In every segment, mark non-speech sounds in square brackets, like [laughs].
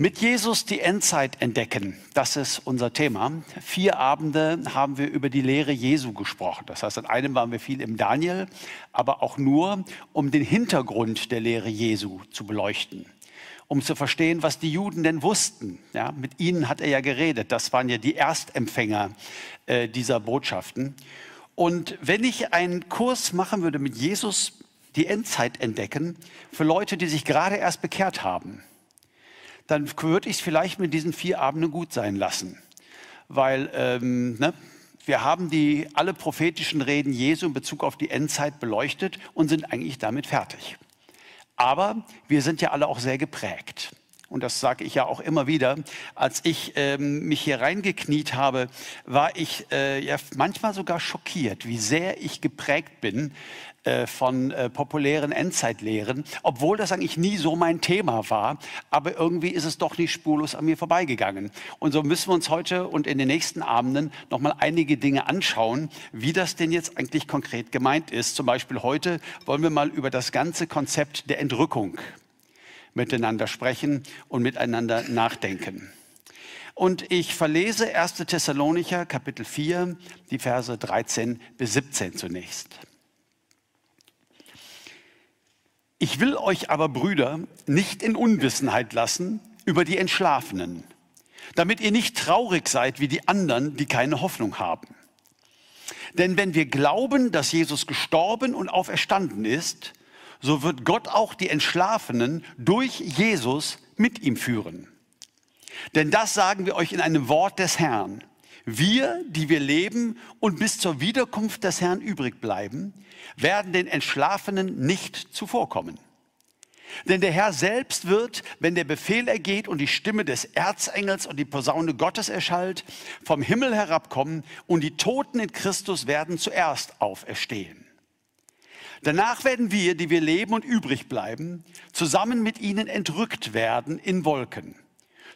Mit Jesus die Endzeit entdecken, das ist unser Thema. Vier Abende haben wir über die Lehre Jesu gesprochen. Das heißt, an einem waren wir viel im Daniel, aber auch nur, um den Hintergrund der Lehre Jesu zu beleuchten, um zu verstehen, was die Juden denn wussten. Ja, mit ihnen hat er ja geredet. Das waren ja die Erstempfänger äh, dieser Botschaften. Und wenn ich einen Kurs machen würde mit Jesus, die Endzeit entdecken, für Leute, die sich gerade erst bekehrt haben, dann würde ich es vielleicht mit diesen vier Abenden gut sein lassen. Weil ähm, ne, wir haben die, alle prophetischen Reden Jesu in Bezug auf die Endzeit beleuchtet und sind eigentlich damit fertig. Aber wir sind ja alle auch sehr geprägt. Und das sage ich ja auch immer wieder. Als ich ähm, mich hier reingekniet habe, war ich äh, ja manchmal sogar schockiert, wie sehr ich geprägt bin äh, von äh, populären Endzeitlehren, obwohl das eigentlich nie so mein Thema war. Aber irgendwie ist es doch nicht spurlos an mir vorbeigegangen. Und so müssen wir uns heute und in den nächsten Abenden nochmal einige Dinge anschauen, wie das denn jetzt eigentlich konkret gemeint ist. Zum Beispiel heute wollen wir mal über das ganze Konzept der Entrückung miteinander sprechen und miteinander nachdenken. Und ich verlese 1. Thessalonicher Kapitel 4, die Verse 13 bis 17 zunächst. Ich will euch aber, Brüder, nicht in Unwissenheit lassen über die Entschlafenen, damit ihr nicht traurig seid wie die anderen, die keine Hoffnung haben. Denn wenn wir glauben, dass Jesus gestorben und auferstanden ist, so wird Gott auch die Entschlafenen durch Jesus mit ihm führen. Denn das sagen wir euch in einem Wort des Herrn. Wir, die wir leben und bis zur Wiederkunft des Herrn übrig bleiben, werden den Entschlafenen nicht zuvorkommen. Denn der Herr selbst wird, wenn der Befehl ergeht und die Stimme des Erzengels und die Posaune Gottes erschallt, vom Himmel herabkommen und die Toten in Christus werden zuerst auferstehen. Danach werden wir, die wir leben und übrig bleiben, zusammen mit ihnen entrückt werden in Wolken,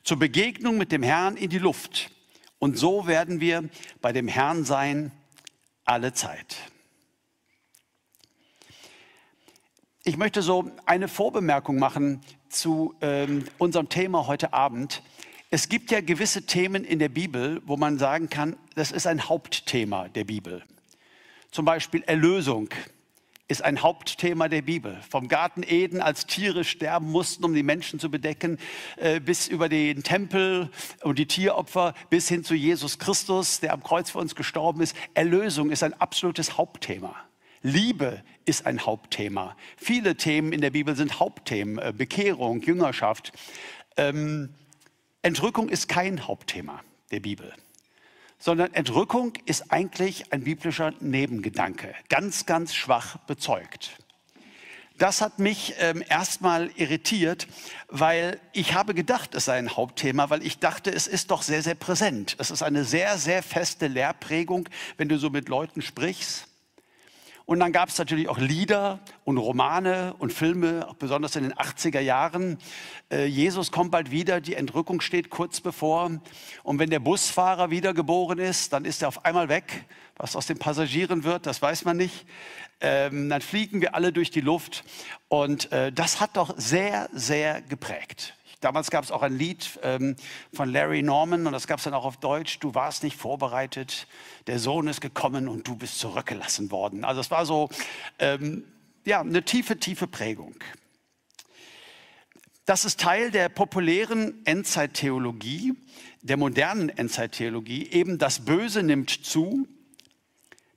zur Begegnung mit dem Herrn in die Luft. Und so werden wir bei dem Herrn sein alle Zeit. Ich möchte so eine Vorbemerkung machen zu ähm, unserem Thema heute Abend. Es gibt ja gewisse Themen in der Bibel, wo man sagen kann, das ist ein Hauptthema der Bibel. Zum Beispiel Erlösung ist ein Hauptthema der Bibel. Vom Garten Eden, als Tiere sterben mussten, um die Menschen zu bedecken, äh, bis über den Tempel und die Tieropfer, bis hin zu Jesus Christus, der am Kreuz für uns gestorben ist. Erlösung ist ein absolutes Hauptthema. Liebe ist ein Hauptthema. Viele Themen in der Bibel sind Hauptthemen. Äh, Bekehrung, Jüngerschaft. Ähm, Entrückung ist kein Hauptthema der Bibel sondern Entrückung ist eigentlich ein biblischer Nebengedanke, ganz, ganz schwach bezeugt. Das hat mich ähm, erstmal irritiert, weil ich habe gedacht, es sei ein Hauptthema, weil ich dachte, es ist doch sehr, sehr präsent. Es ist eine sehr, sehr feste Lehrprägung, wenn du so mit Leuten sprichst. Und dann gab es natürlich auch Lieder und Romane und Filme, auch besonders in den 80er Jahren. Äh, Jesus kommt bald wieder, die Entrückung steht kurz bevor. Und wenn der Busfahrer wiedergeboren ist, dann ist er auf einmal weg. Was aus den Passagieren wird, das weiß man nicht. Ähm, dann fliegen wir alle durch die Luft. Und äh, das hat doch sehr, sehr geprägt. Damals gab es auch ein Lied ähm, von Larry Norman und das gab es dann auch auf Deutsch. Du warst nicht vorbereitet, der Sohn ist gekommen und du bist zurückgelassen worden. Also es war so ähm, ja, eine tiefe, tiefe Prägung. Das ist Teil der populären Endzeittheologie, der modernen Endzeittheologie. Eben das Böse nimmt zu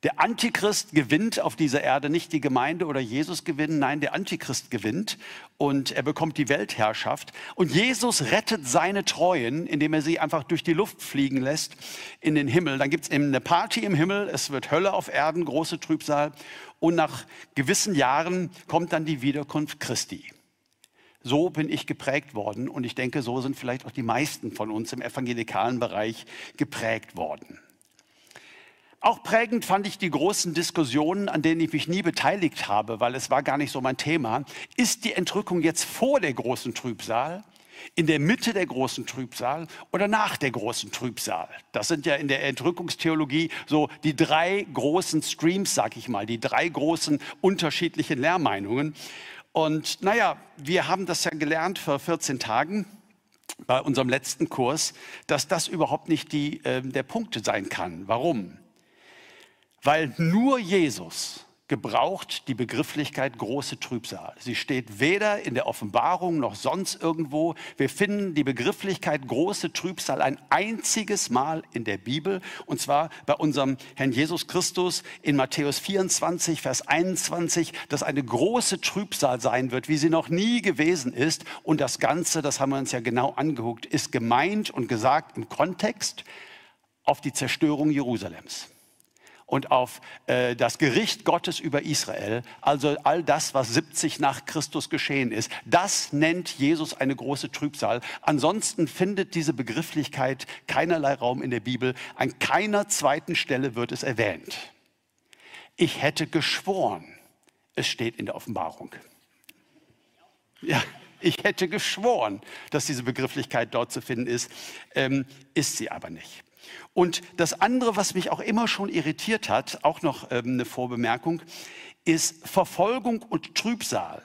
der Antichrist gewinnt auf dieser Erde, nicht die Gemeinde oder Jesus gewinnen, nein, der Antichrist gewinnt und er bekommt die Weltherrschaft. Und Jesus rettet seine Treuen, indem er sie einfach durch die Luft fliegen lässt in den Himmel. Dann gibt es eine Party im Himmel, es wird Hölle auf Erden, große Trübsal. Und nach gewissen Jahren kommt dann die Wiederkunft Christi. So bin ich geprägt worden und ich denke, so sind vielleicht auch die meisten von uns im evangelikalen Bereich geprägt worden. Auch prägend fand ich die großen Diskussionen, an denen ich mich nie beteiligt habe, weil es war gar nicht so mein Thema. Ist die Entrückung jetzt vor der großen Trübsal, in der Mitte der großen Trübsal oder nach der großen Trübsal? Das sind ja in der Entrückungstheologie so die drei großen Streams, sag ich mal, die drei großen unterschiedlichen Lehrmeinungen. Und naja, wir haben das ja gelernt vor 14 Tagen bei unserem letzten Kurs, dass das überhaupt nicht die, äh, der Punkt sein kann. Warum? Weil nur Jesus gebraucht die Begrifflichkeit große Trübsal. Sie steht weder in der Offenbarung noch sonst irgendwo. Wir finden die Begrifflichkeit große Trübsal ein einziges Mal in der Bibel und zwar bei unserem Herrn Jesus Christus in Matthäus 24, Vers 21, dass eine große Trübsal sein wird, wie sie noch nie gewesen ist. Und das Ganze, das haben wir uns ja genau angeguckt, ist gemeint und gesagt im Kontext auf die Zerstörung Jerusalems und auf äh, das Gericht Gottes über Israel, also all das, was 70 nach Christus geschehen ist. Das nennt Jesus eine große Trübsal. Ansonsten findet diese Begrifflichkeit keinerlei Raum in der Bibel. An keiner zweiten Stelle wird es erwähnt. Ich hätte geschworen, es steht in der Offenbarung. Ja, ich hätte geschworen, dass diese Begrifflichkeit dort zu finden ist, ähm, ist sie aber nicht. Und das andere, was mich auch immer schon irritiert hat, auch noch ähm, eine Vorbemerkung, ist Verfolgung und Trübsal.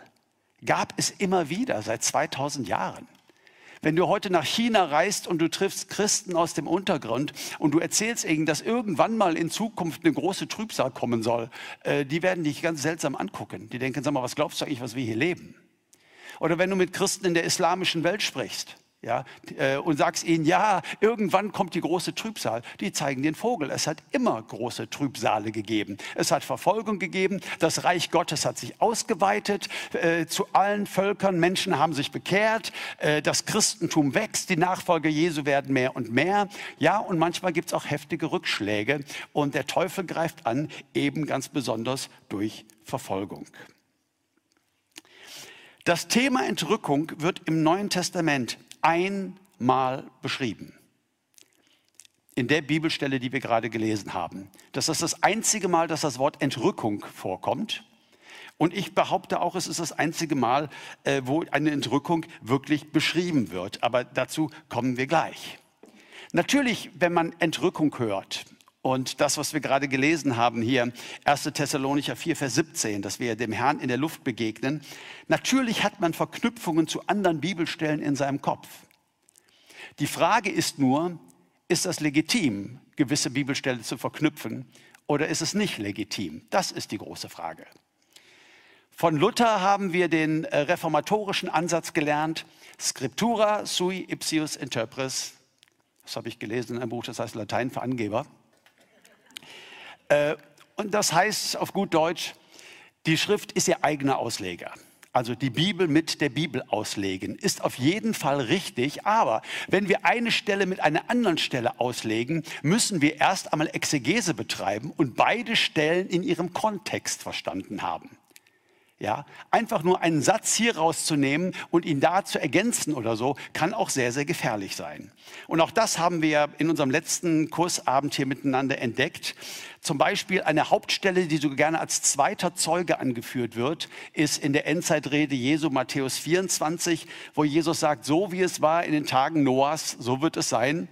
Gab es immer wieder seit 2000 Jahren. Wenn du heute nach China reist und du triffst Christen aus dem Untergrund und du erzählst ihnen, dass irgendwann mal in Zukunft eine große Trübsal kommen soll, äh, die werden dich ganz seltsam angucken. Die denken, sag mal, was glaubst du eigentlich, was wir hier leben? Oder wenn du mit Christen in der islamischen Welt sprichst, ja, äh, und sagst ihnen, ja, irgendwann kommt die große Trübsal. Die zeigen den Vogel. Es hat immer große Trübsale gegeben. Es hat Verfolgung gegeben. Das Reich Gottes hat sich ausgeweitet äh, zu allen Völkern. Menschen haben sich bekehrt. Äh, das Christentum wächst. Die Nachfolger Jesu werden mehr und mehr. Ja, und manchmal gibt es auch heftige Rückschläge. Und der Teufel greift an, eben ganz besonders durch Verfolgung. Das Thema Entrückung wird im Neuen Testament einmal beschrieben. In der Bibelstelle, die wir gerade gelesen haben. Das ist das einzige Mal, dass das Wort Entrückung vorkommt. Und ich behaupte auch, es ist das einzige Mal, äh, wo eine Entrückung wirklich beschrieben wird. Aber dazu kommen wir gleich. Natürlich, wenn man Entrückung hört, und das, was wir gerade gelesen haben hier, 1. Thessalonicher 4, Vers 17, dass wir dem Herrn in der Luft begegnen. Natürlich hat man Verknüpfungen zu anderen Bibelstellen in seinem Kopf. Die Frage ist nur, ist das legitim, gewisse Bibelstellen zu verknüpfen oder ist es nicht legitim? Das ist die große Frage. Von Luther haben wir den äh, reformatorischen Ansatz gelernt, Scriptura sui ipsius interpres. Das habe ich gelesen in einem Buch, das heißt Latein für Angeber. Äh, und das heißt auf gut Deutsch, die Schrift ist ihr eigener Ausleger. Also die Bibel mit der Bibel auslegen, ist auf jeden Fall richtig. Aber wenn wir eine Stelle mit einer anderen Stelle auslegen, müssen wir erst einmal Exegese betreiben und beide Stellen in ihrem Kontext verstanden haben. Ja, einfach nur einen Satz hier rauszunehmen und ihn da zu ergänzen oder so, kann auch sehr, sehr gefährlich sein. Und auch das haben wir in unserem letzten Kursabend hier miteinander entdeckt. Zum Beispiel eine Hauptstelle, die so gerne als zweiter Zeuge angeführt wird, ist in der Endzeitrede Jesu Matthäus 24, wo Jesus sagt, so wie es war in den Tagen Noahs, so wird es sein,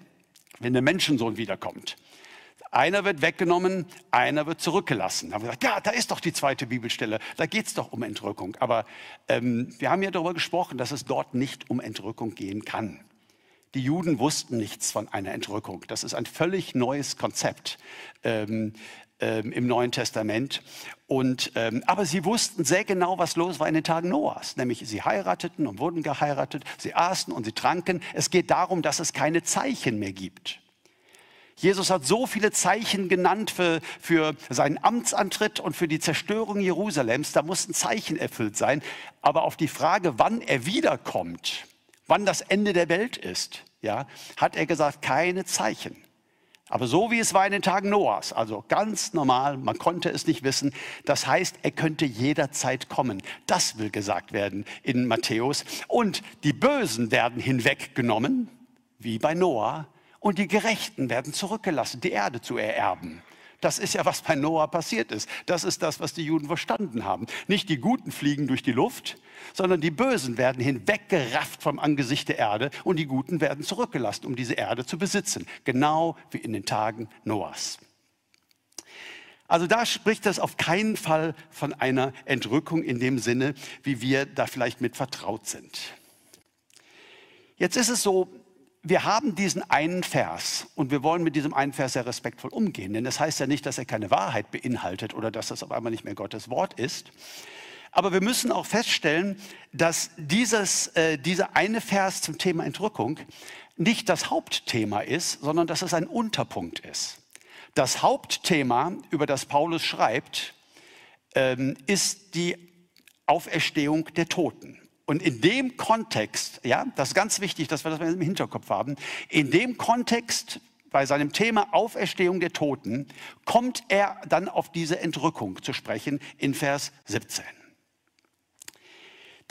wenn der Menschensohn wiederkommt. Einer wird weggenommen, einer wird zurückgelassen. Da haben wir gesagt, ja, da ist doch die zweite Bibelstelle, da geht es doch um Entrückung. Aber ähm, wir haben ja darüber gesprochen, dass es dort nicht um Entrückung gehen kann. Die Juden wussten nichts von einer Entrückung. Das ist ein völlig neues Konzept ähm, ähm, im Neuen Testament. Und, ähm, aber sie wussten sehr genau, was los war in den Tagen Noahs. Nämlich sie heirateten und wurden geheiratet, sie aßen und sie tranken. Es geht darum, dass es keine Zeichen mehr gibt. Jesus hat so viele Zeichen genannt für, für seinen Amtsantritt und für die Zerstörung Jerusalems. Da mussten Zeichen erfüllt sein. Aber auf die Frage, wann er wiederkommt, wann das Ende der Welt ist, ja, hat er gesagt, keine Zeichen. Aber so wie es war in den Tagen Noahs, also ganz normal, man konnte es nicht wissen. Das heißt, er könnte jederzeit kommen. Das will gesagt werden in Matthäus. Und die Bösen werden hinweggenommen, wie bei Noah, und die Gerechten werden zurückgelassen, die Erde zu ererben. Das ist ja, was bei Noah passiert ist. Das ist das, was die Juden verstanden haben. Nicht die Guten fliegen durch die Luft, sondern die Bösen werden hinweggerafft vom Angesicht der Erde und die Guten werden zurückgelassen, um diese Erde zu besitzen. Genau wie in den Tagen Noahs. Also da spricht das auf keinen Fall von einer Entrückung in dem Sinne, wie wir da vielleicht mit vertraut sind. Jetzt ist es so, wir haben diesen einen Vers und wir wollen mit diesem einen Vers sehr respektvoll umgehen, denn das heißt ja nicht, dass er keine Wahrheit beinhaltet oder dass das auf einmal nicht mehr Gottes Wort ist. Aber wir müssen auch feststellen, dass dieses, äh, dieser eine Vers zum Thema Entrückung nicht das Hauptthema ist, sondern dass es ein Unterpunkt ist. Das Hauptthema, über das Paulus schreibt, ähm, ist die Auferstehung der Toten. Und in dem Kontext, ja, das ist ganz wichtig, dass wir das im Hinterkopf haben, in dem Kontext bei seinem Thema Auferstehung der Toten kommt er dann auf diese Entrückung zu sprechen in Vers 17.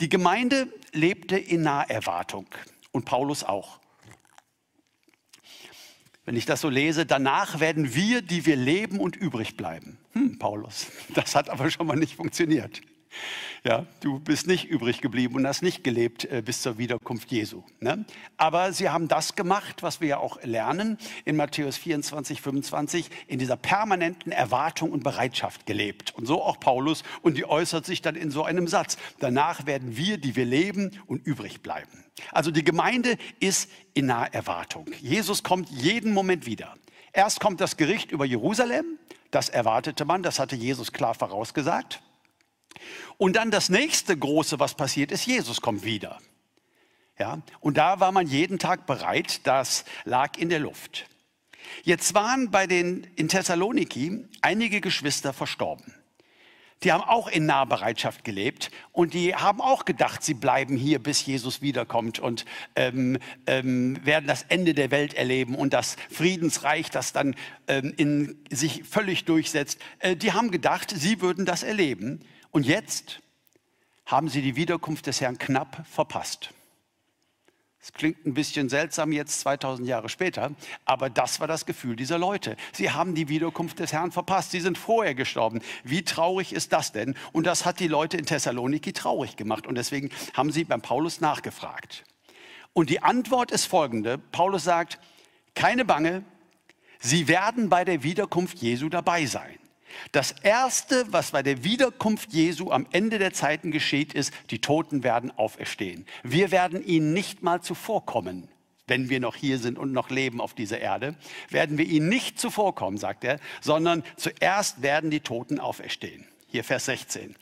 Die Gemeinde lebte in Naherwartung und Paulus auch. Wenn ich das so lese, danach werden wir, die wir leben und übrig bleiben. Hm, Paulus, [laughs] das hat aber schon mal nicht funktioniert. Ja, du bist nicht übrig geblieben und hast nicht gelebt äh, bis zur Wiederkunft Jesu. Ne? Aber sie haben das gemacht, was wir ja auch lernen in Matthäus 24, 25, in dieser permanenten Erwartung und Bereitschaft gelebt. Und so auch Paulus. Und die äußert sich dann in so einem Satz. Danach werden wir, die wir leben und übrig bleiben. Also die Gemeinde ist in naher Erwartung. Jesus kommt jeden Moment wieder. Erst kommt das Gericht über Jerusalem. Das erwartete man, das hatte Jesus klar vorausgesagt. Und dann das nächste große, was passiert ist, Jesus kommt wieder. Ja, und da war man jeden Tag bereit, das lag in der Luft. Jetzt waren bei den in Thessaloniki einige Geschwister verstorben. Die haben auch in Nahbereitschaft gelebt und die haben auch gedacht, sie bleiben hier, bis Jesus wiederkommt und ähm, ähm, werden das Ende der Welt erleben und das Friedensreich, das dann ähm, in sich völlig durchsetzt. Äh, die haben gedacht, sie würden das erleben. Und jetzt haben sie die Wiederkunft des Herrn knapp verpasst. Es klingt ein bisschen seltsam jetzt 2000 Jahre später, aber das war das Gefühl dieser Leute. Sie haben die Wiederkunft des Herrn verpasst. Sie sind vorher gestorben. Wie traurig ist das denn? Und das hat die Leute in Thessaloniki traurig gemacht. Und deswegen haben sie beim Paulus nachgefragt. Und die Antwort ist folgende. Paulus sagt, keine Bange, sie werden bei der Wiederkunft Jesu dabei sein. Das Erste, was bei der Wiederkunft Jesu am Ende der Zeiten geschieht, ist, die Toten werden auferstehen. Wir werden ihnen nicht mal zuvorkommen, wenn wir noch hier sind und noch leben auf dieser Erde, werden wir ihnen nicht zuvorkommen, sagt er, sondern zuerst werden die Toten auferstehen. Hier Vers 16.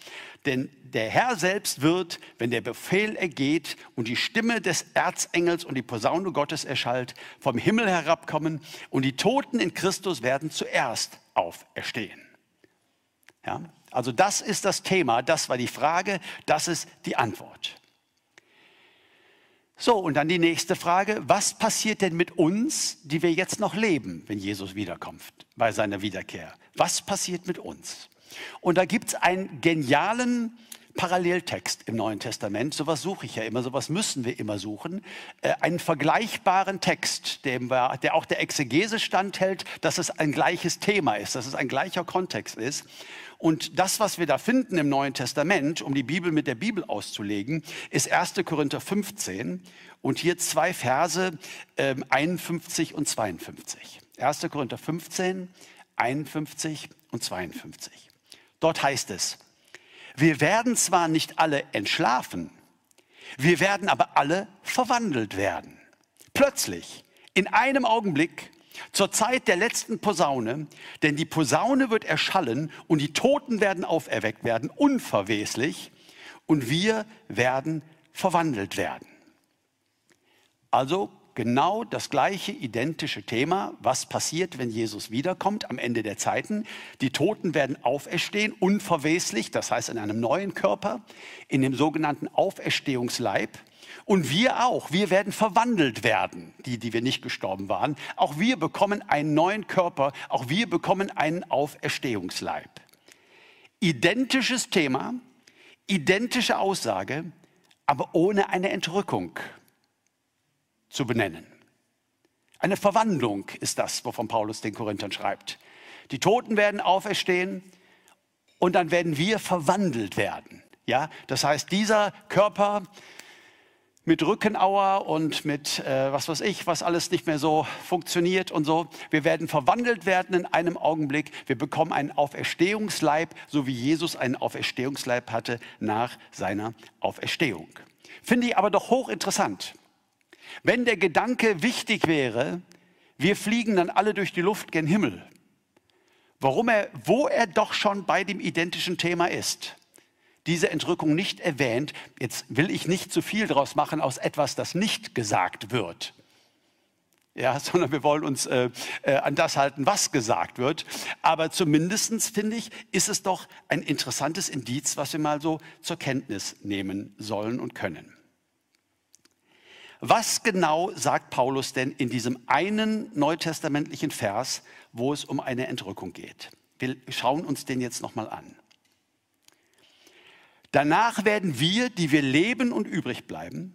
Denn der Herr selbst wird, wenn der Befehl ergeht und die Stimme des Erzengels und die Posaune Gottes erschallt, vom Himmel herabkommen und die Toten in Christus werden zuerst auferstehen. Ja? Also das ist das Thema, das war die Frage, das ist die Antwort. So, und dann die nächste Frage, was passiert denn mit uns, die wir jetzt noch leben, wenn Jesus wiederkommt, bei seiner Wiederkehr? Was passiert mit uns? Und da gibt es einen genialen Paralleltext im Neuen Testament. Sowas suche ich ja immer, sowas müssen wir immer suchen. Äh, einen vergleichbaren Text, dem wir, der auch der Exegese standhält, dass es ein gleiches Thema ist, dass es ein gleicher Kontext ist. Und das, was wir da finden im Neuen Testament, um die Bibel mit der Bibel auszulegen, ist 1. Korinther 15 und hier zwei Verse äh, 51 und 52. 1. Korinther 15, 51 und 52. Dort heißt es, wir werden zwar nicht alle entschlafen, wir werden aber alle verwandelt werden. Plötzlich, in einem Augenblick, zur Zeit der letzten Posaune, denn die Posaune wird erschallen und die Toten werden auferweckt werden, unverweslich, und wir werden verwandelt werden. Also genau das gleiche identische Thema. Was passiert, wenn Jesus wiederkommt am Ende der Zeiten? Die Toten werden auferstehen, unverweslich, das heißt in einem neuen Körper, in dem sogenannten Auferstehungsleib. Und wir auch, wir werden verwandelt werden, die, die wir nicht gestorben waren. Auch wir bekommen einen neuen Körper, auch wir bekommen einen Auferstehungsleib. Identisches Thema, identische Aussage, aber ohne eine Entrückung zu benennen. Eine Verwandlung ist das, wovon Paulus den Korinthern schreibt. Die Toten werden auferstehen und dann werden wir verwandelt werden. Ja, das heißt, dieser Körper mit Rückenauer und mit äh, was weiß ich, was alles nicht mehr so funktioniert und so. Wir werden verwandelt werden in einem Augenblick. Wir bekommen einen Auferstehungsleib, so wie Jesus einen Auferstehungsleib hatte nach seiner Auferstehung. Finde ich aber doch hochinteressant. Wenn der Gedanke wichtig wäre, wir fliegen dann alle durch die Luft gen Himmel, warum er, wo er doch schon bei dem identischen Thema ist, diese Entrückung nicht erwähnt. Jetzt will ich nicht zu viel daraus machen aus etwas, das nicht gesagt wird. Ja, [laughs] sondern wir wollen uns äh, äh, an das halten, was gesagt wird. Aber zumindest finde ich, ist es doch ein interessantes Indiz, was wir mal so zur Kenntnis nehmen sollen und können. Was genau sagt Paulus denn in diesem einen neutestamentlichen Vers, wo es um eine Entrückung geht? Wir schauen uns den jetzt nochmal an. Danach werden wir, die wir leben und übrig bleiben,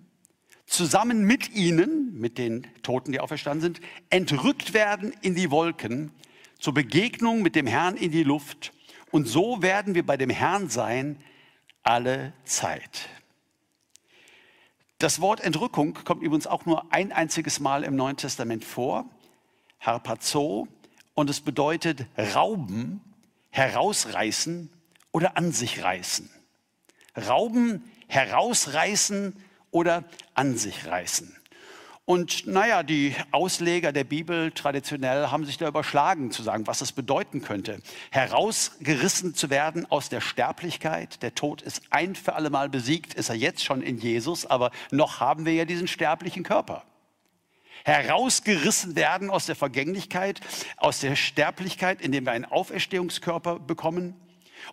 zusammen mit ihnen, mit den Toten, die auferstanden sind, entrückt werden in die Wolken zur Begegnung mit dem Herrn in die Luft. Und so werden wir bei dem Herrn sein alle Zeit. Das Wort Entrückung kommt übrigens auch nur ein einziges Mal im Neuen Testament vor, harpazo, und es bedeutet rauben, herausreißen oder an sich reißen. Rauben, herausreißen oder an sich reißen. Und naja, die Ausleger der Bibel traditionell haben sich da überschlagen zu sagen, was es bedeuten könnte. Herausgerissen zu werden aus der Sterblichkeit. Der Tod ist ein für alle Mal besiegt, ist er jetzt schon in Jesus, aber noch haben wir ja diesen sterblichen Körper. Herausgerissen werden aus der Vergänglichkeit, aus der Sterblichkeit, indem wir einen Auferstehungskörper bekommen.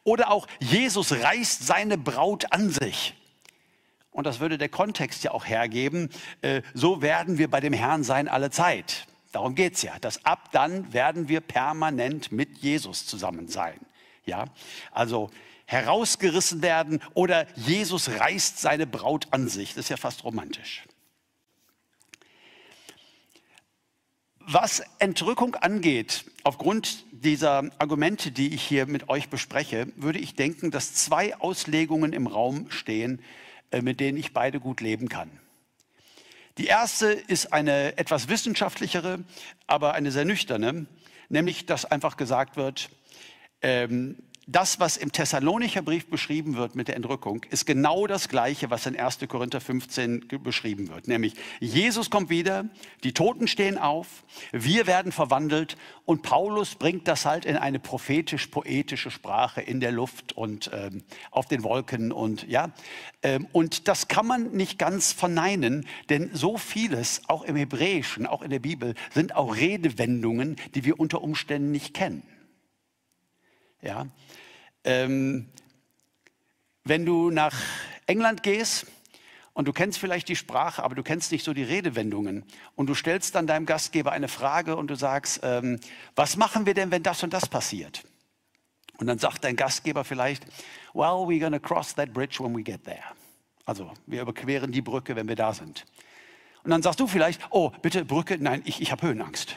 Oder auch Jesus reißt seine Braut an sich und das würde der Kontext ja auch hergeben, äh, so werden wir bei dem Herrn sein alle Zeit. Darum geht es ja, dass ab dann werden wir permanent mit Jesus zusammen sein. Ja, also herausgerissen werden oder Jesus reißt seine Braut an sich. Das ist ja fast romantisch. Was Entrückung angeht, aufgrund dieser Argumente, die ich hier mit euch bespreche, würde ich denken, dass zwei Auslegungen im Raum stehen, äh, mit denen ich beide gut leben kann. Die erste ist eine etwas wissenschaftlichere, aber eine sehr nüchterne, nämlich dass einfach gesagt wird, ähm, das, was im Thessalonicher Brief beschrieben wird mit der Entrückung, ist genau das Gleiche, was in 1. Korinther 15 beschrieben wird. Nämlich, Jesus kommt wieder, die Toten stehen auf, wir werden verwandelt und Paulus bringt das halt in eine prophetisch-poetische Sprache in der Luft und ähm, auf den Wolken und ja. Ähm, und das kann man nicht ganz verneinen, denn so vieles, auch im Hebräischen, auch in der Bibel, sind auch Redewendungen, die wir unter Umständen nicht kennen. Ja, ähm, wenn du nach England gehst und du kennst vielleicht die Sprache, aber du kennst nicht so die Redewendungen und du stellst dann deinem Gastgeber eine Frage und du sagst, ähm, was machen wir denn, wenn das und das passiert? Und dann sagt dein Gastgeber vielleicht, well, we're gonna cross that bridge when we get there. Also wir überqueren die Brücke, wenn wir da sind. Und dann sagst du vielleicht, oh, bitte Brücke, nein, ich, ich habe Höhenangst.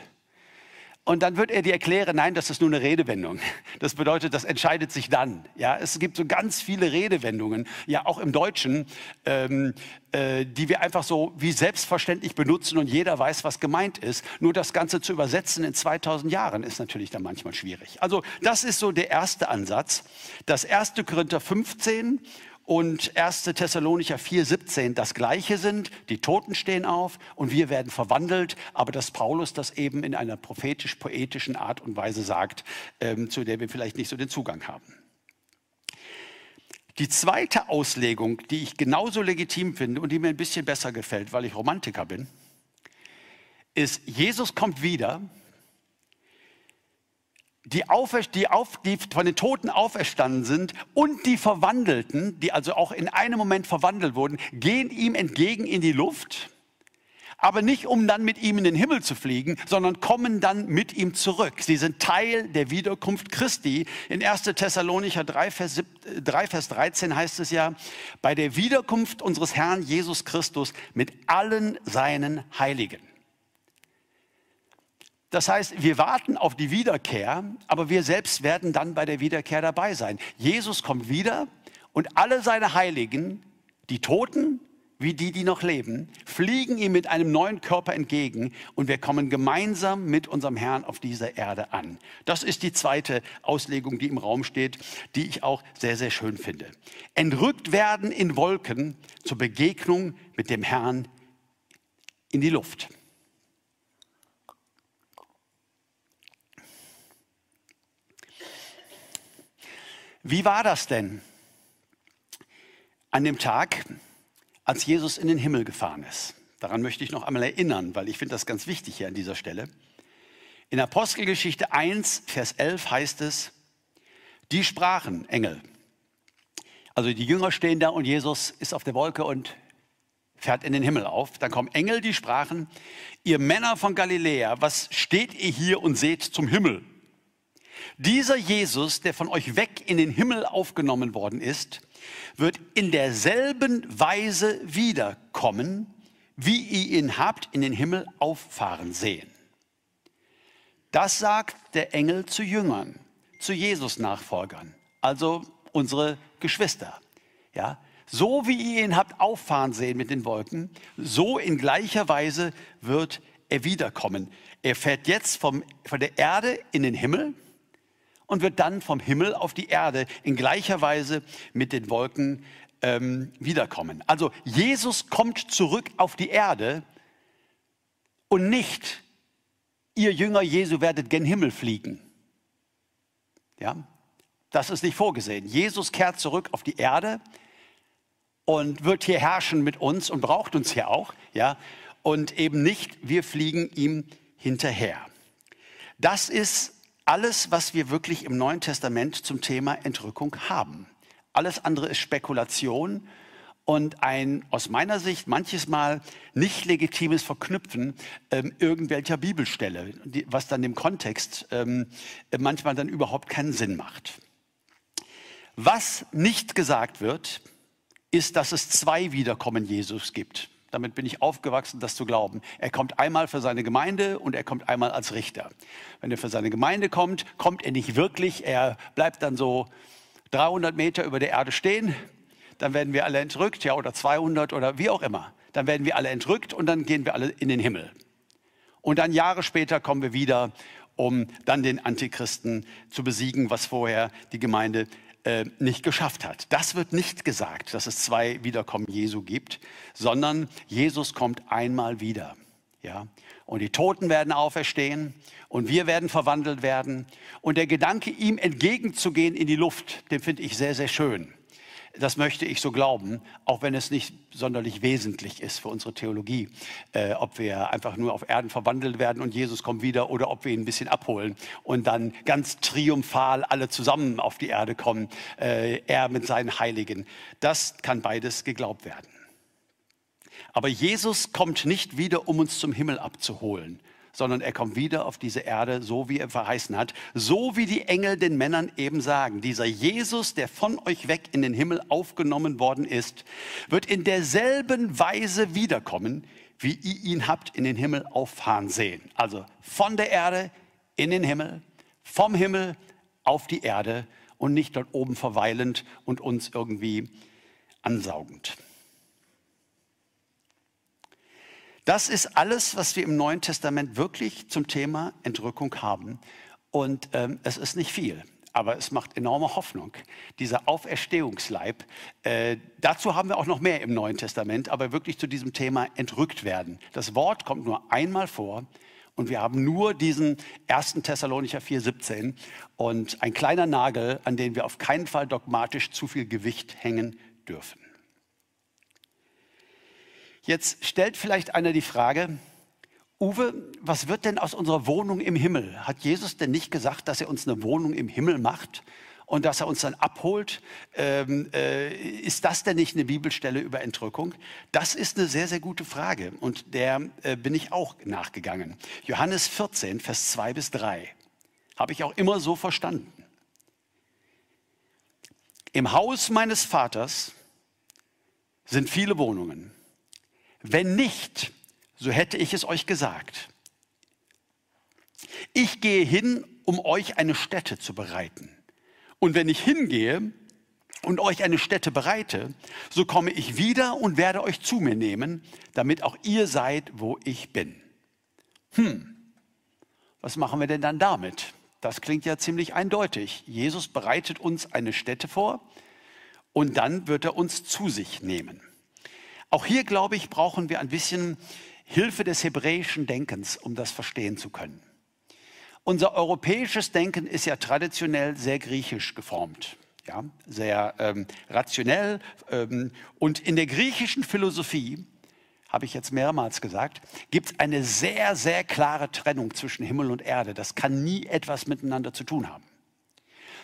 Und dann wird er dir erklären, nein, das ist nur eine Redewendung. Das bedeutet, das entscheidet sich dann. Ja, es gibt so ganz viele Redewendungen, ja auch im Deutschen, ähm, äh, die wir einfach so wie selbstverständlich benutzen und jeder weiß, was gemeint ist. Nur das Ganze zu übersetzen in 2000 Jahren ist natürlich dann manchmal schwierig. Also das ist so der erste Ansatz. Das 1. Korinther 15 und 1. Thessalonicher 4,17 das Gleiche sind. Die Toten stehen auf und wir werden verwandelt, aber dass Paulus das eben in einer prophetisch-poetischen Art und Weise sagt, ähm, zu der wir vielleicht nicht so den Zugang haben. Die zweite Auslegung, die ich genauso legitim finde und die mir ein bisschen besser gefällt, weil ich Romantiker bin, ist, Jesus kommt wieder die, die, auf, die von den Toten auferstanden sind und die Verwandelten, die also auch in einem Moment verwandelt wurden, gehen ihm entgegen in die Luft, aber nicht um dann mit ihm in den Himmel zu fliegen, sondern kommen dann mit ihm zurück. Sie sind Teil der Wiederkunft Christi. In 1. Thessalonicher 3 Vers, 3, Vers 13 heißt es ja, bei der Wiederkunft unseres Herrn Jesus Christus mit allen seinen Heiligen. Das heißt, wir warten auf die Wiederkehr, aber wir selbst werden dann bei der Wiederkehr dabei sein. Jesus kommt wieder und alle seine Heiligen, die Toten wie die, die noch leben, fliegen ihm mit einem neuen Körper entgegen und wir kommen gemeinsam mit unserem Herrn auf dieser Erde an. Das ist die zweite Auslegung, die im Raum steht, die ich auch sehr, sehr schön finde. Entrückt werden in Wolken zur Begegnung mit dem Herrn in die Luft. Wie war das denn an dem Tag, als Jesus in den Himmel gefahren ist? Daran möchte ich noch einmal erinnern, weil ich finde das ganz wichtig hier an dieser Stelle. In Apostelgeschichte 1, Vers 11 heißt es, die sprachen, Engel. Also die Jünger stehen da und Jesus ist auf der Wolke und fährt in den Himmel auf. Dann kommen Engel, die sprachen, ihr Männer von Galiläa, was steht ihr hier und seht zum Himmel? Dieser Jesus, der von euch weg in den Himmel aufgenommen worden ist, wird in derselben Weise wiederkommen, wie ihr ihn habt in den Himmel auffahren sehen. Das sagt der Engel zu Jüngern, zu Jesus-Nachfolgern, also unsere Geschwister. Ja, so wie ihr ihn habt auffahren sehen mit den Wolken, so in gleicher Weise wird er wiederkommen. Er fährt jetzt vom, von der Erde in den Himmel und wird dann vom Himmel auf die Erde in gleicher Weise mit den Wolken ähm, wiederkommen. Also Jesus kommt zurück auf die Erde und nicht, ihr Jünger Jesu werdet gen Himmel fliegen. Ja, das ist nicht vorgesehen. Jesus kehrt zurück auf die Erde und wird hier herrschen mit uns und braucht uns hier auch, ja, und eben nicht, wir fliegen ihm hinterher. Das ist alles, was wir wirklich im Neuen Testament zum Thema Entrückung haben. Alles andere ist Spekulation und ein aus meiner Sicht manches Mal nicht legitimes Verknüpfen ähm, irgendwelcher Bibelstelle, die, was dann im Kontext ähm, manchmal dann überhaupt keinen Sinn macht. Was nicht gesagt wird, ist, dass es zwei Wiederkommen Jesus gibt. Damit bin ich aufgewachsen, das zu glauben. Er kommt einmal für seine Gemeinde und er kommt einmal als Richter. Wenn er für seine Gemeinde kommt, kommt er nicht wirklich. Er bleibt dann so 300 Meter über der Erde stehen. Dann werden wir alle entrückt, ja, oder 200 oder wie auch immer. Dann werden wir alle entrückt und dann gehen wir alle in den Himmel. Und dann Jahre später kommen wir wieder, um dann den Antichristen zu besiegen, was vorher die Gemeinde äh, nicht geschafft hat. Das wird nicht gesagt, dass es zwei Wiederkommen Jesu gibt, sondern Jesus kommt einmal wieder. Ja? Und die Toten werden auferstehen und wir werden verwandelt werden. Und der Gedanke, ihm entgegenzugehen in die Luft, den finde ich sehr, sehr schön. Das möchte ich so glauben, auch wenn es nicht sonderlich wesentlich ist für unsere Theologie, äh, ob wir einfach nur auf Erden verwandelt werden und Jesus kommt wieder oder ob wir ihn ein bisschen abholen und dann ganz triumphal alle zusammen auf die Erde kommen, äh, er mit seinen Heiligen. Das kann beides geglaubt werden. Aber Jesus kommt nicht wieder, um uns zum Himmel abzuholen, sondern er kommt wieder auf diese Erde, so wie er verheißen hat, so wie die Engel den Männern eben sagen. Dieser Jesus, der von euch weg in den Himmel aufgenommen worden ist, wird in derselben Weise wiederkommen, wie ihr ihn habt in den Himmel auffahren sehen. Also von der Erde in den Himmel, vom Himmel auf die Erde und nicht dort oben verweilend und uns irgendwie ansaugend. Das ist alles, was wir im Neuen Testament wirklich zum Thema Entrückung haben. Und ähm, es ist nicht viel, aber es macht enorme Hoffnung. Dieser Auferstehungsleib, äh, dazu haben wir auch noch mehr im Neuen Testament, aber wirklich zu diesem Thema entrückt werden. Das Wort kommt nur einmal vor und wir haben nur diesen 1. Thessalonicher 4,17 und ein kleiner Nagel, an den wir auf keinen Fall dogmatisch zu viel Gewicht hängen dürfen. Jetzt stellt vielleicht einer die Frage, Uwe, was wird denn aus unserer Wohnung im Himmel? Hat Jesus denn nicht gesagt, dass er uns eine Wohnung im Himmel macht und dass er uns dann abholt? Ähm, äh, ist das denn nicht eine Bibelstelle über Entrückung? Das ist eine sehr, sehr gute Frage und der äh, bin ich auch nachgegangen. Johannes 14, Vers 2 bis 3 habe ich auch immer so verstanden. Im Haus meines Vaters sind viele Wohnungen. Wenn nicht, so hätte ich es euch gesagt. Ich gehe hin, um euch eine Stätte zu bereiten. Und wenn ich hingehe und euch eine Stätte bereite, so komme ich wieder und werde euch zu mir nehmen, damit auch ihr seid, wo ich bin. Hm, was machen wir denn dann damit? Das klingt ja ziemlich eindeutig. Jesus bereitet uns eine Stätte vor und dann wird er uns zu sich nehmen. Auch hier, glaube ich, brauchen wir ein bisschen Hilfe des hebräischen Denkens, um das verstehen zu können. Unser europäisches Denken ist ja traditionell sehr griechisch geformt, ja, sehr ähm, rationell. Ähm, und in der griechischen Philosophie, habe ich jetzt mehrmals gesagt, gibt es eine sehr, sehr klare Trennung zwischen Himmel und Erde. Das kann nie etwas miteinander zu tun haben.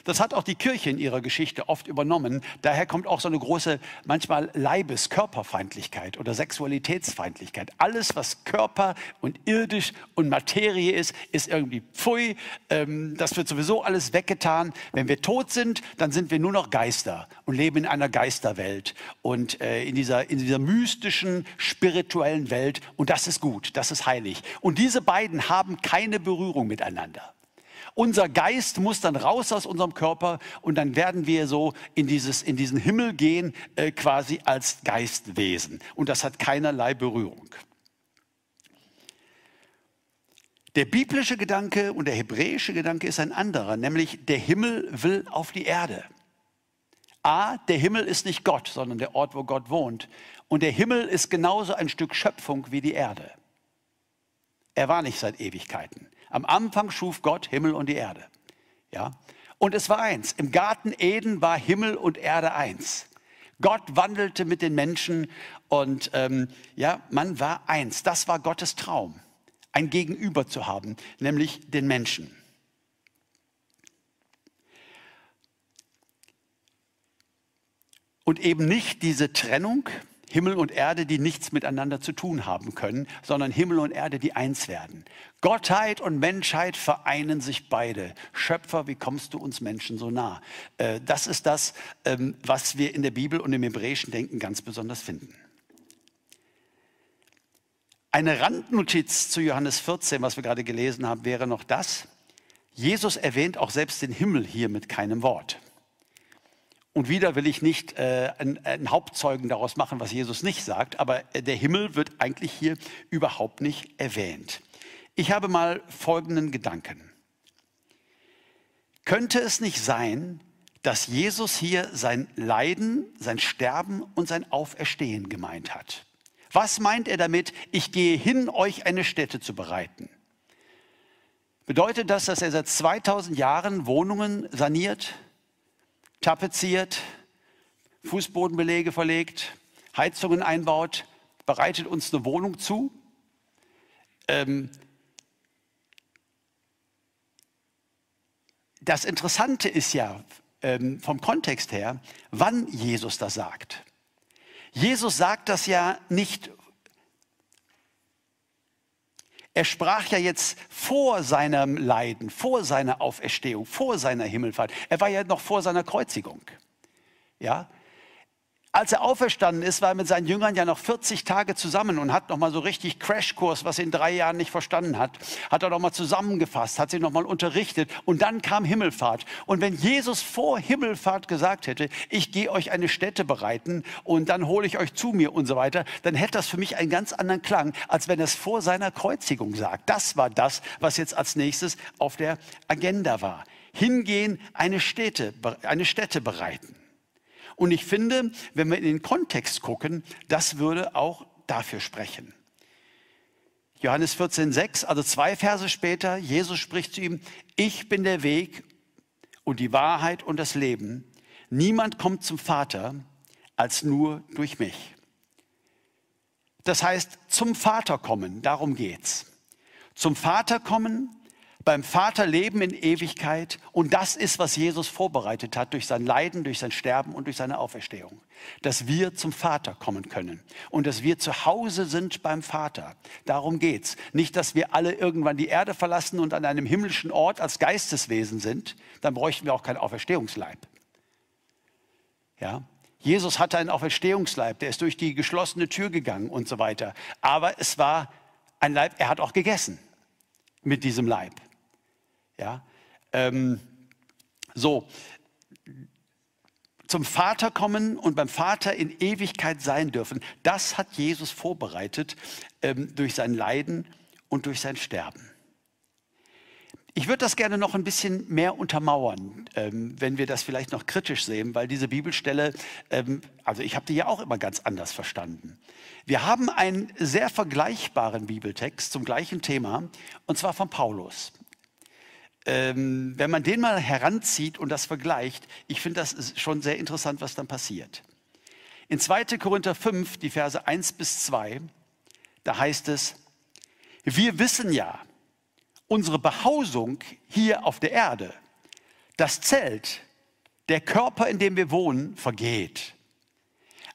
Das hat auch die Kirche in ihrer Geschichte oft übernommen. Daher kommt auch so eine große, manchmal Leibes-, Körperfeindlichkeit oder Sexualitätsfeindlichkeit. Alles, was Körper und irdisch und Materie ist, ist irgendwie pfui. Ähm, das wird sowieso alles weggetan. Wenn wir tot sind, dann sind wir nur noch Geister und leben in einer Geisterwelt und äh, in, dieser, in dieser mystischen, spirituellen Welt. Und das ist gut, das ist heilig. Und diese beiden haben keine Berührung miteinander. Unser Geist muss dann raus aus unserem Körper und dann werden wir so in, dieses, in diesen Himmel gehen, äh, quasi als Geistwesen. Und das hat keinerlei Berührung. Der biblische Gedanke und der hebräische Gedanke ist ein anderer, nämlich der Himmel will auf die Erde. A, der Himmel ist nicht Gott, sondern der Ort, wo Gott wohnt. Und der Himmel ist genauso ein Stück Schöpfung wie die Erde. Er war nicht seit Ewigkeiten. Am Anfang schuf Gott Himmel und die Erde. Ja? Und es war eins. Im Garten Eden war Himmel und Erde eins. Gott wandelte mit den Menschen und ähm, ja, man war eins. Das war Gottes Traum, ein Gegenüber zu haben, nämlich den Menschen. Und eben nicht diese Trennung, Himmel und Erde, die nichts miteinander zu tun haben können, sondern Himmel und Erde, die eins werden. Gottheit und Menschheit vereinen sich beide. Schöpfer, wie kommst du uns Menschen so nah? Äh, das ist das, ähm, was wir in der Bibel und im hebräischen Denken ganz besonders finden. Eine Randnotiz zu Johannes 14, was wir gerade gelesen haben, wäre noch das. Jesus erwähnt auch selbst den Himmel hier mit keinem Wort. Und wieder will ich nicht äh, einen, Hauptzeugen daraus machen, was Jesus nicht sagt, aber äh, der Himmel wird eigentlich hier überhaupt nicht erwähnt. Ich habe mal folgenden Gedanken. Könnte es nicht sein, dass Jesus hier sein Leiden, sein Sterben und sein Auferstehen gemeint hat? Was meint er damit, ich gehe hin, euch eine Stätte zu bereiten? Bedeutet das, dass er seit 2000 Jahren Wohnungen saniert, tapeziert, Fußbodenbelege verlegt, Heizungen einbaut, bereitet uns eine Wohnung zu. Ähm, das Interessante ist ja ähm, vom Kontext her, wann Jesus das sagt. Jesus sagt das ja nicht er sprach ja jetzt vor seinem Leiden, vor seiner Auferstehung, vor seiner Himmelfahrt. Er war ja noch vor seiner Kreuzigung. Ja? Als er auferstanden ist, war er mit seinen Jüngern ja noch 40 Tage zusammen und hat noch mal so richtig Crashkurs, was er in drei Jahren nicht verstanden hat, hat er noch mal zusammengefasst, hat sie noch mal unterrichtet und dann kam Himmelfahrt. Und wenn Jesus vor Himmelfahrt gesagt hätte, ich gehe euch eine Stätte bereiten und dann hole ich euch zu mir und so weiter, dann hätte das für mich einen ganz anderen Klang, als wenn er es vor seiner Kreuzigung sagt. Das war das, was jetzt als nächstes auf der Agenda war. Hingehen, eine Stätte, eine Stätte bereiten. Und ich finde, wenn wir in den Kontext gucken, das würde auch dafür sprechen. Johannes 14, 6, also zwei Verse später, Jesus spricht zu ihm, ich bin der Weg und die Wahrheit und das Leben. Niemand kommt zum Vater als nur durch mich. Das heißt, zum Vater kommen, darum geht's. Zum Vater kommen beim Vater leben in Ewigkeit. Und das ist, was Jesus vorbereitet hat durch sein Leiden, durch sein Sterben und durch seine Auferstehung. Dass wir zum Vater kommen können und dass wir zu Hause sind beim Vater. Darum geht's. Nicht, dass wir alle irgendwann die Erde verlassen und an einem himmlischen Ort als Geisteswesen sind. Dann bräuchten wir auch keinen Auferstehungsleib. Ja, Jesus hatte einen Auferstehungsleib, der ist durch die geschlossene Tür gegangen und so weiter. Aber es war ein Leib, er hat auch gegessen mit diesem Leib. Ja? Ähm, so, zum Vater kommen und beim Vater in Ewigkeit sein dürfen, das hat Jesus vorbereitet ähm, durch sein Leiden und durch sein Sterben. Ich würde das gerne noch ein bisschen mehr untermauern. ähm, wenn wir das vielleicht noch kritisch sehen, weil diese Bibelstelle, ähm, also ich habe die ja auch immer ganz anders verstanden. Wir haben einen sehr vergleichbaren Bibeltext zum gleichen Thema, und zwar von Paulus. Ähm, wenn man den mal heranzieht und das vergleicht, ich finde das schon sehr interessant, was dann passiert. In 2. Korinther 5, die Verse 1 bis 2, da heißt es, wir wissen ja, unsere Behausung hier auf der Erde, das Zelt, der Körper, in dem wir wohnen, vergeht.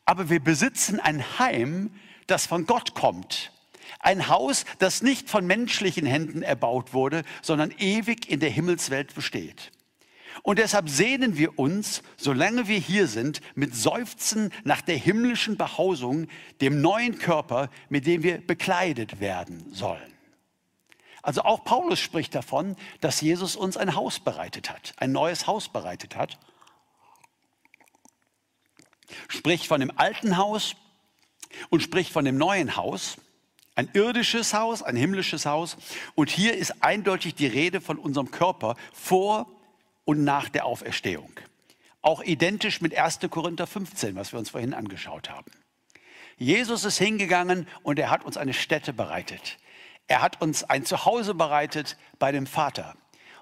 Aber wir besitzen ein Heim, das von Gott kommt. Ein Haus, das nicht von menschlichen Händen erbaut wurde, sondern ewig in der Himmelswelt besteht. Und deshalb sehnen wir uns, solange wir hier sind, mit Seufzen nach der himmlischen Behausung, dem neuen Körper, mit dem wir bekleidet werden sollen. Also auch Paulus spricht davon, dass Jesus uns ein Haus bereitet hat, ein neues Haus bereitet hat. Spricht von dem alten Haus und spricht von dem neuen Haus. Ein irdisches Haus, ein himmlisches Haus. Und hier ist eindeutig die Rede von unserem Körper vor und nach der Auferstehung. Auch identisch mit 1. Korinther 15, was wir uns vorhin angeschaut haben. Jesus ist hingegangen und er hat uns eine Stätte bereitet. Er hat uns ein Zuhause bereitet bei dem Vater.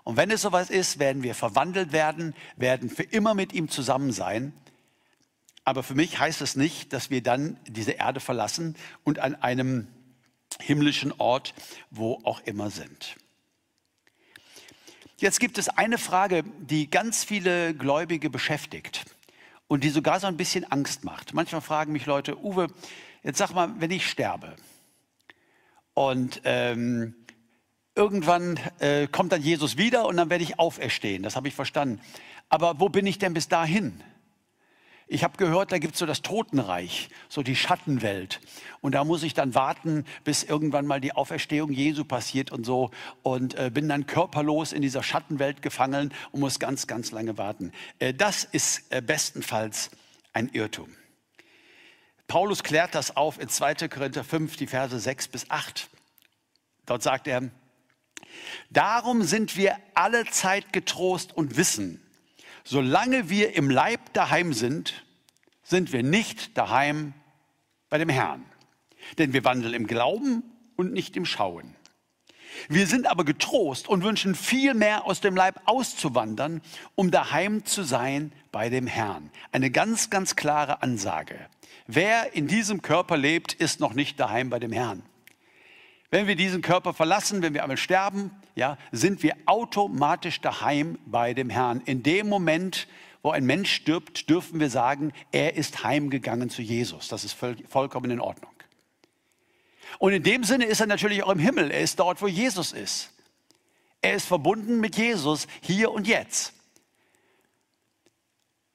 Und wenn es soweit ist, werden wir verwandelt werden, werden für immer mit ihm zusammen sein. Aber für mich heißt es nicht, dass wir dann diese Erde verlassen und an einem himmlischen Ort, wo auch immer sind. Jetzt gibt es eine Frage, die ganz viele Gläubige beschäftigt und die sogar so ein bisschen Angst macht. Manchmal fragen mich Leute, Uwe, jetzt sag mal, wenn ich sterbe, und ähm, irgendwann äh, kommt dann Jesus wieder und dann werde ich auferstehen. Das habe ich verstanden. Aber wo bin ich denn bis dahin? Ich habe gehört, da gibt es so das Totenreich, so die Schattenwelt. Und da muss ich dann warten, bis irgendwann mal die Auferstehung Jesu passiert und so. Und äh, bin dann körperlos in dieser Schattenwelt gefangen und muss ganz, ganz lange warten. Äh, das ist äh, bestenfalls ein Irrtum. Paulus klärt das auf in 2. Korinther 5, die Verse 6 bis 8. Dort sagt er, darum sind wir alle Zeit getrost und wissen, solange wir im Leib daheim sind, sind wir nicht daheim bei dem Herrn. Denn wir wandeln im Glauben und nicht im Schauen. Wir sind aber getrost und wünschen viel mehr aus dem Leib auszuwandern, um daheim zu sein bei dem Herrn. Eine ganz, ganz klare Ansage. Wer in diesem Körper lebt, ist noch nicht daheim bei dem Herrn. Wenn wir diesen Körper verlassen, wenn wir einmal sterben, ja, sind wir automatisch daheim bei dem Herrn. In dem Moment, wo ein Mensch stirbt, dürfen wir sagen, er ist heimgegangen zu Jesus. Das ist voll, vollkommen in Ordnung. Und in dem Sinne ist er natürlich auch im Himmel. Er ist dort, wo Jesus ist. Er ist verbunden mit Jesus hier und jetzt.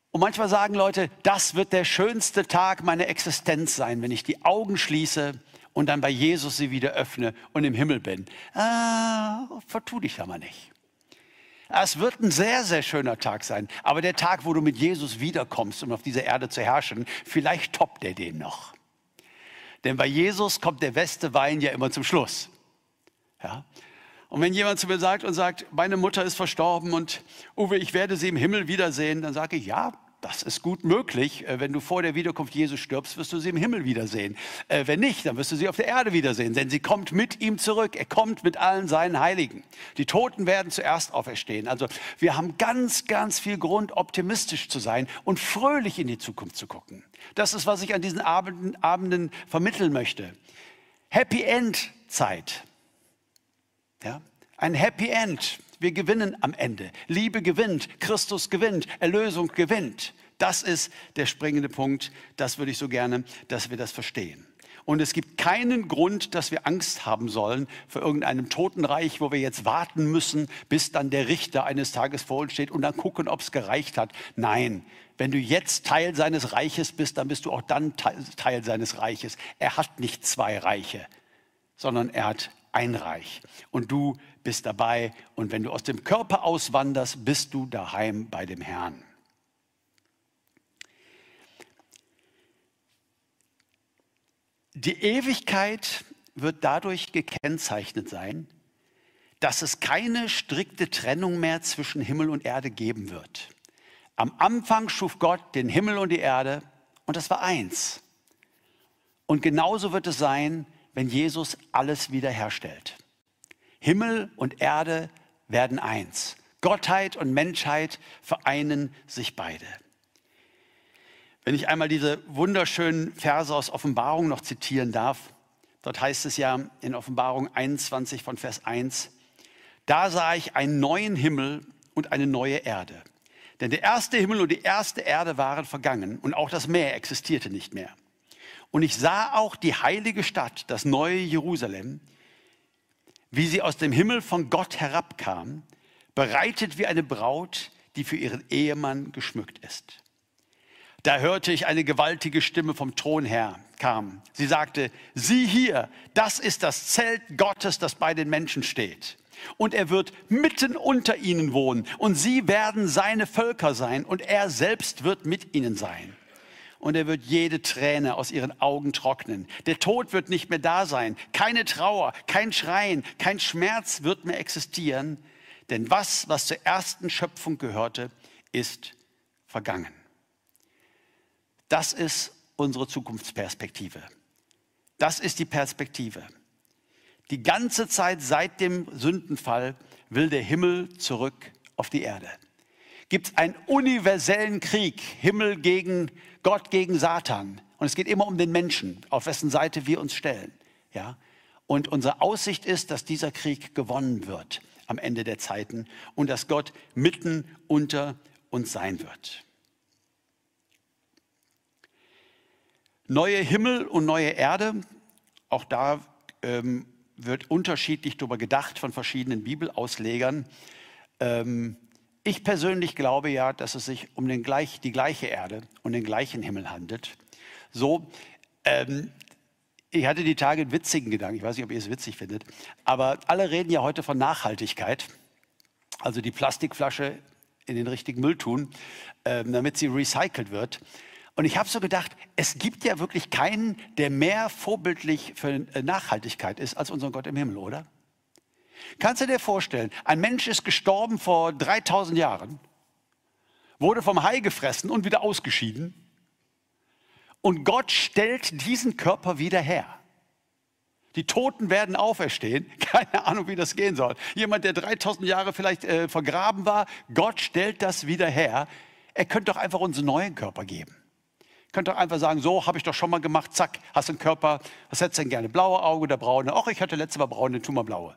Und manchmal sagen Leute, das wird der schönste Tag meiner Existenz sein, wenn ich die Augen schließe und dann bei Jesus sie wieder öffne und im Himmel bin. Ah, vertu dich aber nicht. Es wird ein sehr, sehr schöner Tag sein. Aber der Tag, wo du mit Jesus wiederkommst, um auf dieser Erde zu herrschen, vielleicht toppt er den noch. Denn bei Jesus kommt der beste Wein ja immer zum Schluss. Ja? Und wenn jemand zu mir sagt und sagt, meine Mutter ist verstorben und Uwe, ich werde sie im Himmel wiedersehen, dann sage ich, ja, das ist gut möglich. Äh, wenn du vor der Wiederkunft Jesus stirbst, wirst du sie im Himmel wiedersehen. Äh, wenn nicht, dann wirst du sie auf der Erde wiedersehen, denn sie kommt mit ihm zurück. Er kommt mit allen seinen Heiligen. Die Toten werden zuerst auferstehen. Also wir haben ganz, ganz viel Grund, optimistisch zu sein und fröhlich in die Zukunft zu gucken. Das ist, was ich an diesen Abenden, Abenden vermitteln möchte. Happy End Zeit. Ja? Ein Happy End. Wir gewinnen am Ende. Liebe gewinnt, Christus gewinnt, Erlösung gewinnt. Das ist der springende Punkt. Das würde ich so gerne, dass wir das verstehen. Und es gibt keinen Grund, dass wir Angst haben sollen vor irgendeinem Totenreich, wo wir jetzt warten müssen, bis dann der Richter eines Tages vor uns steht und dann gucken, ob es gereicht hat. Nein, wenn du jetzt Teil seines Reiches bist, dann bist du auch dann Teil seines Reiches. Er hat nicht zwei Reiche, sondern er hat ein Reich. Und du bist dabei. Und wenn du aus dem Körper auswanderst, bist du daheim bei dem Herrn. Die Ewigkeit wird dadurch gekennzeichnet sein, dass es keine strikte Trennung mehr zwischen Himmel und Erde geben wird. Am Anfang schuf Gott den Himmel und die Erde und das war eins. Und genauso wird es sein, wenn Jesus alles wiederherstellt. Himmel und Erde werden eins. Gottheit und Menschheit vereinen sich beide. Wenn ich einmal diese wunderschönen Verse aus Offenbarung noch zitieren darf, dort heißt es ja in Offenbarung 21 von Vers 1, da sah ich einen neuen Himmel und eine neue Erde. Denn der erste Himmel und die erste Erde waren vergangen und auch das Meer existierte nicht mehr. Und ich sah auch die heilige Stadt, das neue Jerusalem, wie sie aus dem Himmel von Gott herabkam, bereitet wie eine Braut, die für ihren Ehemann geschmückt ist. Da hörte ich eine gewaltige Stimme vom Thron her kam. Sie sagte, sieh hier, das ist das Zelt Gottes, das bei den Menschen steht. Und er wird mitten unter ihnen wohnen und sie werden seine Völker sein und er selbst wird mit ihnen sein. Und er wird jede Träne aus ihren Augen trocknen. Der Tod wird nicht mehr da sein. Keine Trauer, kein Schreien, kein Schmerz wird mehr existieren. Denn was, was zur ersten Schöpfung gehörte, ist vergangen. Das ist unsere Zukunftsperspektive. Das ist die Perspektive. Die ganze Zeit seit dem Sündenfall will der Himmel zurück auf die Erde. Gibt es einen universellen Krieg, Himmel gegen Gott gegen Satan. Und es geht immer um den Menschen, auf wessen Seite wir uns stellen. Ja? Und unsere Aussicht ist, dass dieser Krieg gewonnen wird am Ende der Zeiten und dass Gott mitten unter uns sein wird. Neue Himmel und neue Erde, auch da ähm, wird unterschiedlich darüber gedacht von verschiedenen Bibelauslegern. Ähm, ich persönlich glaube ja, dass es sich um den gleich, die gleiche Erde und den gleichen Himmel handelt. So, ähm, ich hatte die Tage einen witzigen Gedanken, ich weiß nicht, ob ihr es witzig findet, aber alle reden ja heute von Nachhaltigkeit, also die Plastikflasche in den richtigen Müll tun, ähm, damit sie recycelt wird. Und ich habe so gedacht, es gibt ja wirklich keinen, der mehr vorbildlich für äh, Nachhaltigkeit ist als unser Gott im Himmel, oder? Kannst du dir vorstellen, ein Mensch ist gestorben vor 3000 Jahren, wurde vom Hai gefressen und wieder ausgeschieden. Und Gott stellt diesen Körper wieder her. Die Toten werden auferstehen. [laughs] Keine Ahnung, wie das gehen soll. Jemand, der 3000 Jahre vielleicht äh, vergraben war, Gott stellt das wieder her. Er könnte doch einfach uns einen neuen Körper geben. Könnt doch einfach sagen, so habe ich doch schon mal gemacht, zack, hast einen Körper, was hättest du denn gerne? Blaue Auge oder braune? Ach, ich hatte letztes Mal braune, tu mal blaue.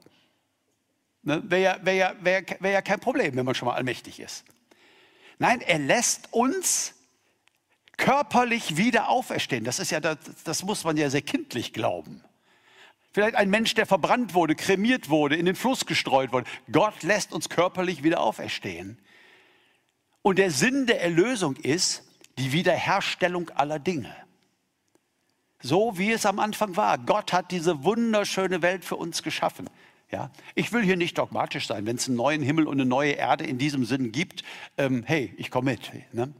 Ne? Wäre ja, wär ja, wär, wär ja kein Problem, wenn man schon mal allmächtig ist. Nein, er lässt uns körperlich wieder auferstehen. Das ist ja, das, das muss man ja sehr kindlich glauben. Vielleicht ein Mensch, der verbrannt wurde, kremiert wurde, in den Fluss gestreut wurde. Gott lässt uns körperlich wieder auferstehen. Und der Sinn der Erlösung ist, die Wiederherstellung aller Dinge. So wie es am Anfang war. Gott hat diese wunderschöne Welt für uns geschaffen. Ja? Ich will hier nicht dogmatisch sein, wenn es einen neuen Himmel und eine neue Erde in diesem Sinn gibt. Ähm, hey, ich komme mit. Ne?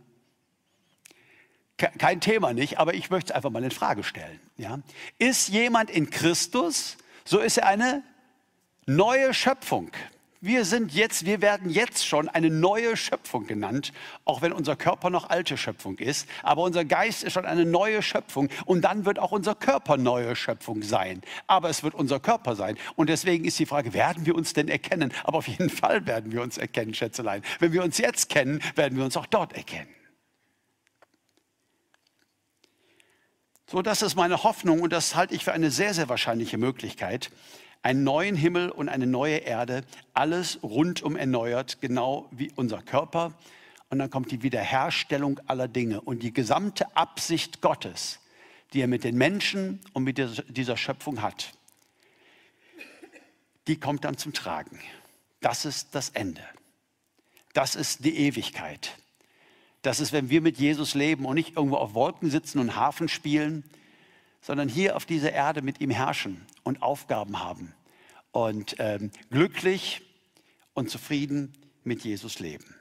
Kein Thema nicht, aber ich möchte es einfach mal in Frage stellen. Ja? Ist jemand in Christus, so ist er eine neue Schöpfung. Wir sind jetzt, wir werden jetzt schon eine neue Schöpfung genannt, auch wenn unser Körper noch alte Schöpfung ist. Aber unser Geist ist schon eine neue Schöpfung und dann wird auch unser Körper neue Schöpfung sein. Aber es wird unser Körper sein. Und deswegen ist die Frage, werden wir uns denn erkennen? Aber auf jeden Fall werden wir uns erkennen, Schätzelein. Wenn wir uns jetzt kennen, werden wir uns auch dort erkennen. So, das ist meine Hoffnung und das halte ich für eine sehr, sehr wahrscheinliche Möglichkeit einen neuen Himmel und eine neue Erde, alles rundum erneuert, genau wie unser Körper. Und dann kommt die Wiederherstellung aller Dinge und die gesamte Absicht Gottes, die er mit den Menschen und mit dieser Schöpfung hat. Die kommt dann zum Tragen. Das ist das Ende. Das ist die Ewigkeit. Das ist, wenn wir mit Jesus leben und nicht irgendwo auf Wolken sitzen und Hafen spielen, sondern hier auf dieser Erde mit ihm herrschen und Aufgaben haben und ähm, glücklich und zufrieden mit Jesus leben.